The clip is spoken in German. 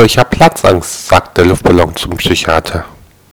Doktor, ich habe Platzangst, sagt der Luftballon zum Psychiater.